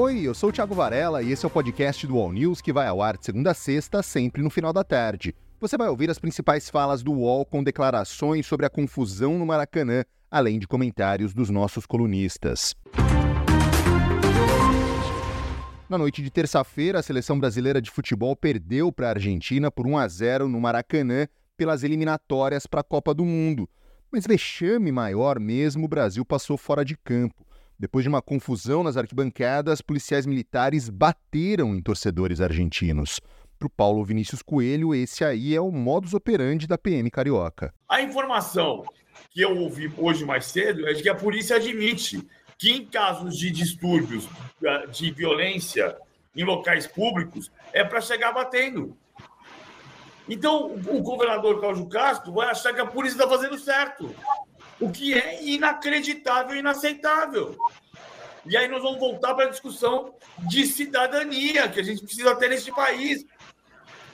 Oi, eu sou o Thiago Varela e esse é o podcast do All News que vai ao ar de segunda a sexta, sempre no final da tarde. Você vai ouvir as principais falas do UOL com declarações sobre a confusão no Maracanã, além de comentários dos nossos colunistas. Na noite de terça-feira, a seleção brasileira de futebol perdeu para a Argentina por 1 a 0 no Maracanã pelas eliminatórias para a Copa do Mundo. Mas vexame maior mesmo, o Brasil passou fora de campo. Depois de uma confusão nas arquibancadas, policiais militares bateram em torcedores argentinos. Para o Paulo Vinícius Coelho, esse aí é o modus operandi da PM carioca. A informação que eu ouvi hoje mais cedo é de que a polícia admite que em casos de distúrbios, ah, de violência em locais públicos, é para chegar batendo. Então, o governador Cláudio Castro vai achar que a polícia está fazendo certo, o que é inacreditável e inaceitável. E aí nós vamos voltar para a discussão de cidadania que a gente precisa ter neste país,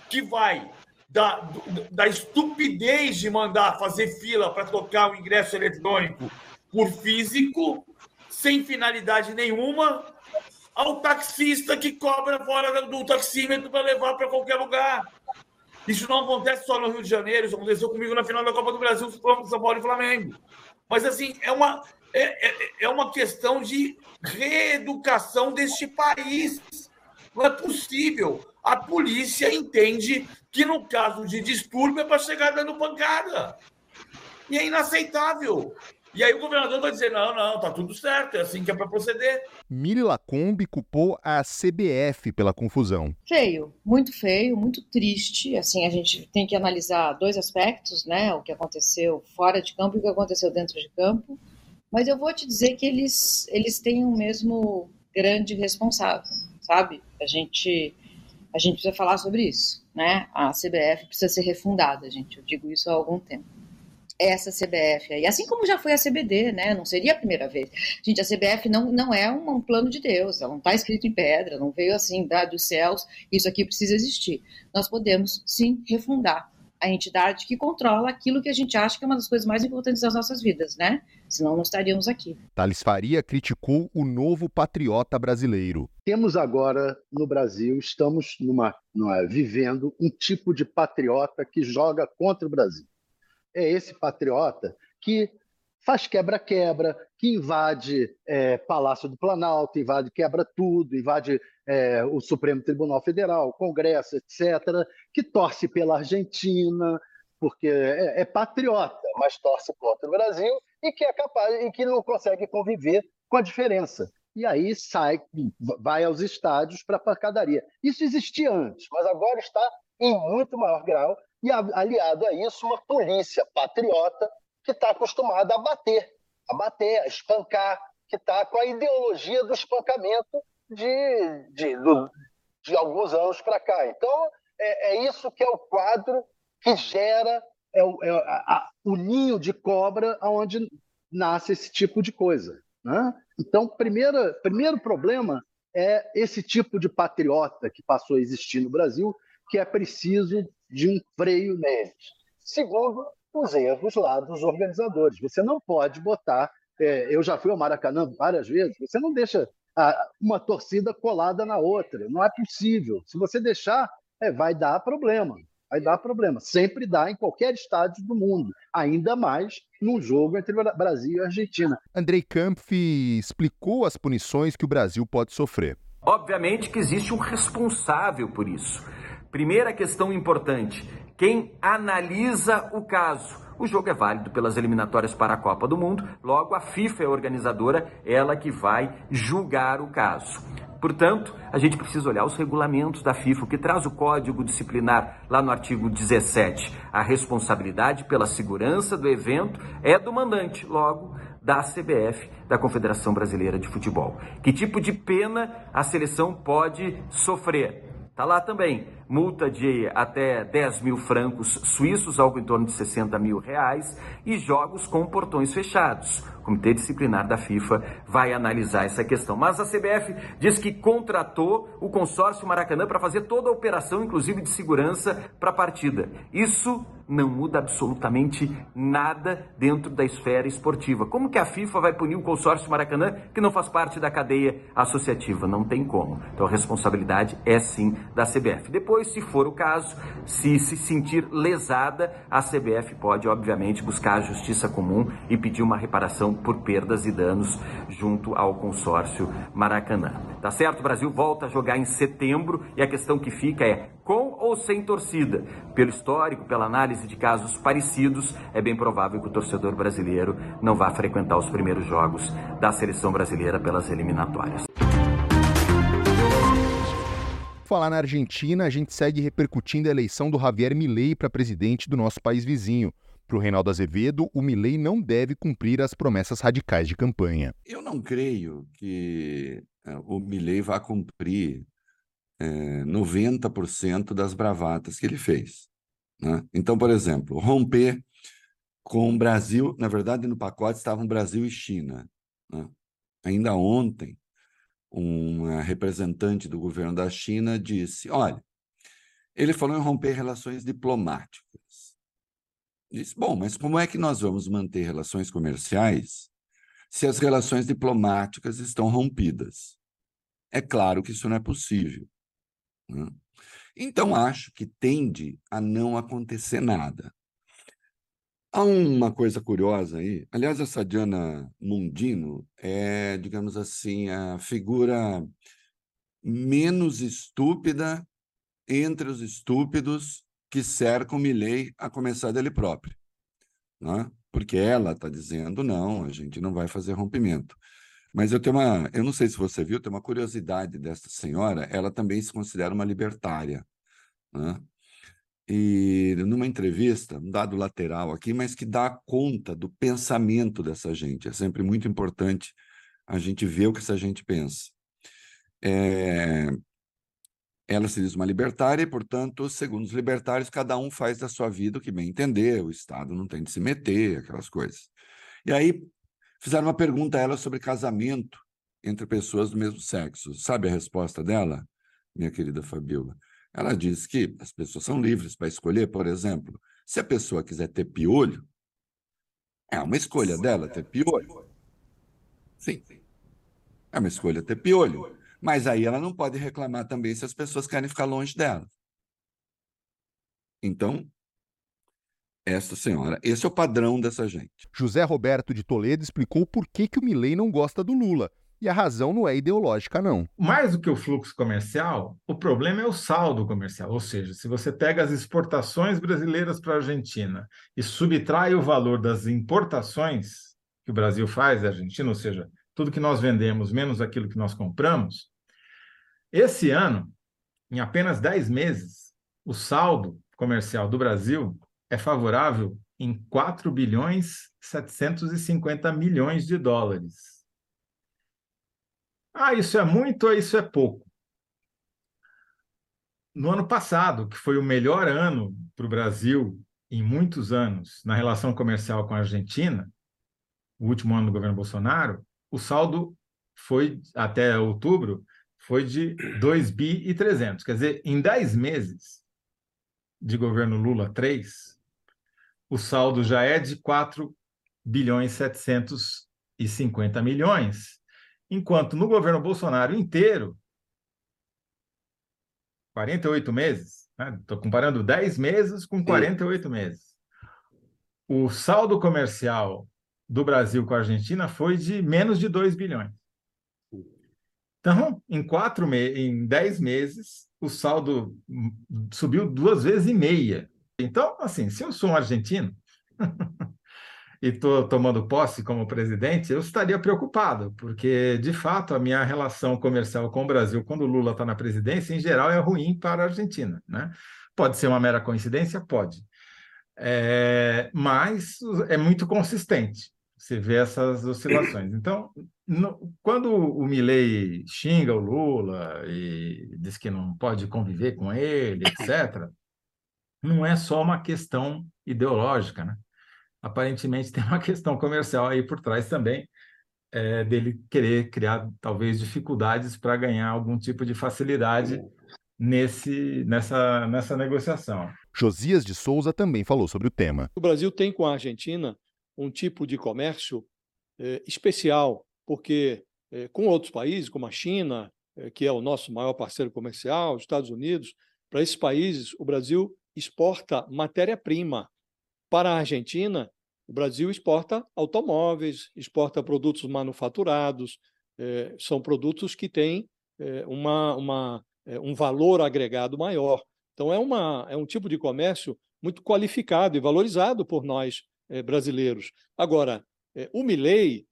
que vai da, da estupidez de mandar fazer fila para trocar o ingresso eletrônico por físico sem finalidade nenhuma, ao taxista que cobra fora do taxímetro para levar para qualquer lugar. Isso não acontece só no Rio de Janeiro, isso aconteceu comigo na final da Copa do Brasil, São Paulo e Flamengo. Mas, assim, é uma, é, é, é uma questão de reeducação deste país. Não é possível. A polícia entende que, no caso de distúrbio, é para chegar dando pancada. E é inaceitável. E aí o governador vai dizer: não, não, tá tudo certo, é assim que é para proceder. Mili Lacombe culpou a CBF pela confusão. Feio, muito feio, muito triste. Assim, a gente tem que analisar dois aspectos, né? O que aconteceu fora de campo e o que aconteceu dentro de campo. Mas eu vou te dizer que eles, eles têm o mesmo grande responsável, sabe? A gente, a gente precisa falar sobre isso, né? A CBF precisa ser refundada, gente. Eu digo isso há algum tempo essa CBF aí, assim como já foi a CBD, né? Não seria a primeira vez. Gente, a CBF não, não é um, um plano de Deus, ela não está escrito em pedra, não veio assim da, dos céus, isso aqui precisa existir. Nós podemos sim refundar a entidade que controla aquilo que a gente acha que é uma das coisas mais importantes das nossas vidas, né? Senão não estaríamos aqui. Thales Faria criticou o novo patriota brasileiro. Temos agora no Brasil, estamos numa, numa, vivendo um tipo de patriota que joga contra o Brasil é esse patriota que faz quebra-quebra, que invade é, Palácio do Planalto, invade, quebra tudo, invade é, o Supremo Tribunal Federal, Congresso, etc., que torce pela Argentina, porque é, é, patriota, mas torce contra o Brasil e que é capaz e que não consegue conviver com a diferença. E aí sai, vai aos estádios para pancadaria. Isso existia antes, mas agora está em muito maior grau e aliado a isso uma polícia patriota que está acostumada a bater, a bater, a espancar, que está com a ideologia do espancamento de, de, do, de alguns anos para cá. Então, é, é, isso que é o quadro que gera é o, é a, o ninho de cobra onde nasce esse tipo de coisa. Né? Então, primeira, primeiro problema é esse tipo de patriota que passou a existir no Brasil, que é preciso de um freio neles. Segundo, os erros lá dos organizadores. Você não pode botar. É, eu já fui ao Maracanã várias vezes, você não deixa a, uma torcida colada na outra. Não é possível. Se você deixar, é, vai dar problema. Vai dar problema. Sempre dá em qualquer estádio do mundo. Ainda mais num jogo entre Brasil e Argentina. Andrei Kampf explicou as punições que o Brasil pode sofrer. Obviamente que existe um responsável por isso. Primeira questão importante: quem analisa o caso. O jogo é válido pelas eliminatórias para a Copa do Mundo, logo a FIFA é a organizadora, ela que vai julgar o caso. Portanto, a gente precisa olhar os regulamentos da FIFA, que traz o código disciplinar lá no artigo 17. A responsabilidade pela segurança do evento é do mandante, logo da CBF, da Confederação Brasileira de Futebol. Que tipo de pena a seleção pode sofrer? Está lá também multa de até 10 mil francos suíços, algo em torno de 60 mil reais, e jogos com portões fechados. O Comitê Disciplinar da FIFA vai analisar essa questão. Mas a CBF diz que contratou o consórcio Maracanã para fazer toda a operação, inclusive de segurança, para a partida. Isso não muda absolutamente nada dentro da esfera esportiva. Como que a FIFA vai punir o consórcio Maracanã que não faz parte da cadeia associativa? Não tem como. Então a responsabilidade é sim da CBF. Depois, se for o caso, se se sentir lesada, a CBF pode, obviamente, buscar a justiça comum e pedir uma reparação por perdas e danos junto ao consórcio Maracanã. Tá certo? O Brasil volta a jogar em setembro e a questão que fica é com ou sem torcida. Pelo histórico, pela análise de casos parecidos, é bem provável que o torcedor brasileiro não vá frequentar os primeiros jogos da seleção brasileira pelas eliminatórias. Falar na Argentina, a gente segue repercutindo a eleição do Javier Milei para presidente do nosso país vizinho. Para o Reinaldo Azevedo, o Milei não deve cumprir as promessas radicais de campanha. Eu não creio que uh, o Milei vá cumprir é, 90% das bravatas que ele fez. Né? Então, por exemplo, romper com o Brasil, na verdade, no pacote estavam Brasil e China. Né? Ainda ontem, uma representante do governo da China disse: olha, ele falou em romper relações diplomáticas. Disse: bom, mas como é que nós vamos manter relações comerciais se as relações diplomáticas estão rompidas? É claro que isso não é possível. Né? Então, acho que tende a não acontecer nada. Há uma coisa curiosa aí. Aliás, essa Diana Mundino é, digamos assim, a figura menos estúpida entre os estúpidos que cercam Milley, a começar dele próprio. Né? Porque ela está dizendo, não, a gente não vai fazer rompimento. Mas eu tenho uma, eu não sei se você viu, tem uma curiosidade desta senhora, ela também se considera uma libertária, né? E numa entrevista, um dado lateral aqui, mas que dá conta do pensamento dessa gente. É sempre muito importante a gente ver o que essa gente pensa. É... Ela se diz uma libertária e, portanto, segundo os libertários, cada um faz da sua vida o que bem entender, o Estado não tem de se meter, aquelas coisas. E aí, Fizeram uma pergunta a ela sobre casamento entre pessoas do mesmo sexo. Sabe a resposta dela, minha querida Fabiola? Ela diz que as pessoas são livres para escolher, por exemplo, se a pessoa quiser ter piolho, é uma escolha dela ter piolho. Sim. É uma escolha ter piolho. Mas aí ela não pode reclamar também se as pessoas querem ficar longe dela. Então, esta senhora. Esse é o padrão dessa gente. José Roberto de Toledo explicou por que, que o Milley não gosta do Lula. E a razão não é ideológica, não. Mais do que o fluxo comercial, o problema é o saldo comercial. Ou seja, se você pega as exportações brasileiras para a Argentina e subtrai o valor das importações que o Brasil faz da Argentina, ou seja, tudo que nós vendemos menos aquilo que nós compramos, esse ano, em apenas 10 meses, o saldo comercial do Brasil é favorável em 4 bilhões 750 milhões de dólares. Ah, isso é muito ou isso é pouco? No ano passado, que foi o melhor ano para o Brasil em muitos anos na relação comercial com a Argentina, o último ano do governo Bolsonaro, o saldo foi, até outubro, foi de 2 bi e 300. Quer dizer, em 10 meses de governo Lula 3, o saldo já é de 4 bilhões 750 milhões, enquanto no governo Bolsonaro inteiro, 48 meses, estou né? comparando 10 meses com 48 meses, o saldo comercial do Brasil com a Argentina foi de menos de 2 bilhões. Então, em quatro me em 10 meses, o saldo subiu duas vezes e meia então, assim, se eu sou um argentino e estou tomando posse como presidente, eu estaria preocupado, porque, de fato, a minha relação comercial com o Brasil, quando o Lula está na presidência, em geral, é ruim para a Argentina. Né? Pode ser uma mera coincidência? Pode. É, mas é muito consistente. você vê essas oscilações. Então, no, quando o Milley xinga o Lula e diz que não pode conviver com ele, etc., não é só uma questão ideológica, né? Aparentemente tem uma questão comercial aí por trás também, é, dele querer criar talvez dificuldades para ganhar algum tipo de facilidade nesse, nessa, nessa negociação. Josias de Souza também falou sobre o tema. O Brasil tem com a Argentina um tipo de comércio é, especial, porque é, com outros países, como a China, é, que é o nosso maior parceiro comercial, os Estados Unidos, para esses países, o Brasil exporta matéria-prima. Para a Argentina, o Brasil exporta automóveis, exporta produtos manufaturados, é, são produtos que têm é, uma, uma, é, um valor agregado maior. Então, é, uma, é um tipo de comércio muito qualificado e valorizado por nós brasileiros. Agora, o Milley,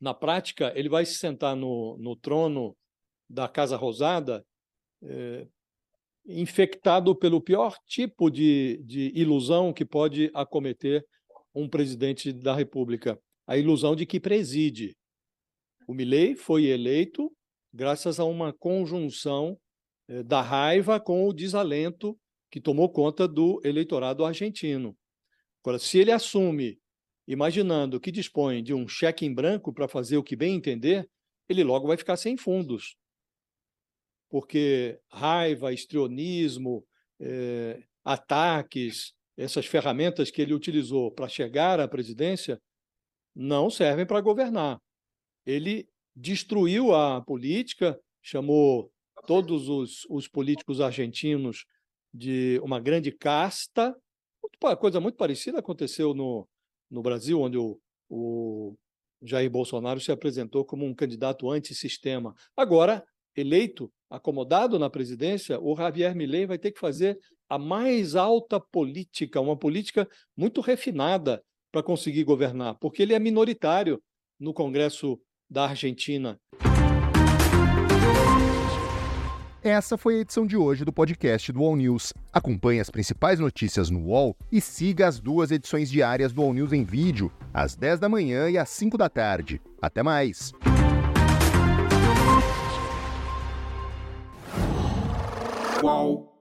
na prática, ele vai se sentar no, no trono da Casa Rosada infectado pelo pior tipo de, de ilusão que pode acometer um presidente da República, a ilusão de que preside. O Milley foi eleito graças a uma conjunção eh, da raiva com o desalento que tomou conta do eleitorado argentino. Agora, se ele assume, imaginando que dispõe de um cheque em branco para fazer o que bem entender, ele logo vai ficar sem fundos. Porque raiva, estrionismo, eh, ataques, essas ferramentas que ele utilizou para chegar à presidência não servem para governar. Ele destruiu a política, chamou todos os, os políticos argentinos de uma grande casta. Muito, coisa muito parecida aconteceu no, no Brasil, onde o, o Jair Bolsonaro se apresentou como um candidato antissistema. Agora, eleito, acomodado na presidência, o Javier Milei vai ter que fazer a mais alta política, uma política muito refinada para conseguir governar, porque ele é minoritário no Congresso da Argentina. Essa foi a edição de hoje do podcast do All News. Acompanhe as principais notícias no UOL e siga as duas edições diárias do All News em vídeo, às 10 da manhã e às 5 da tarde. Até mais! Qual?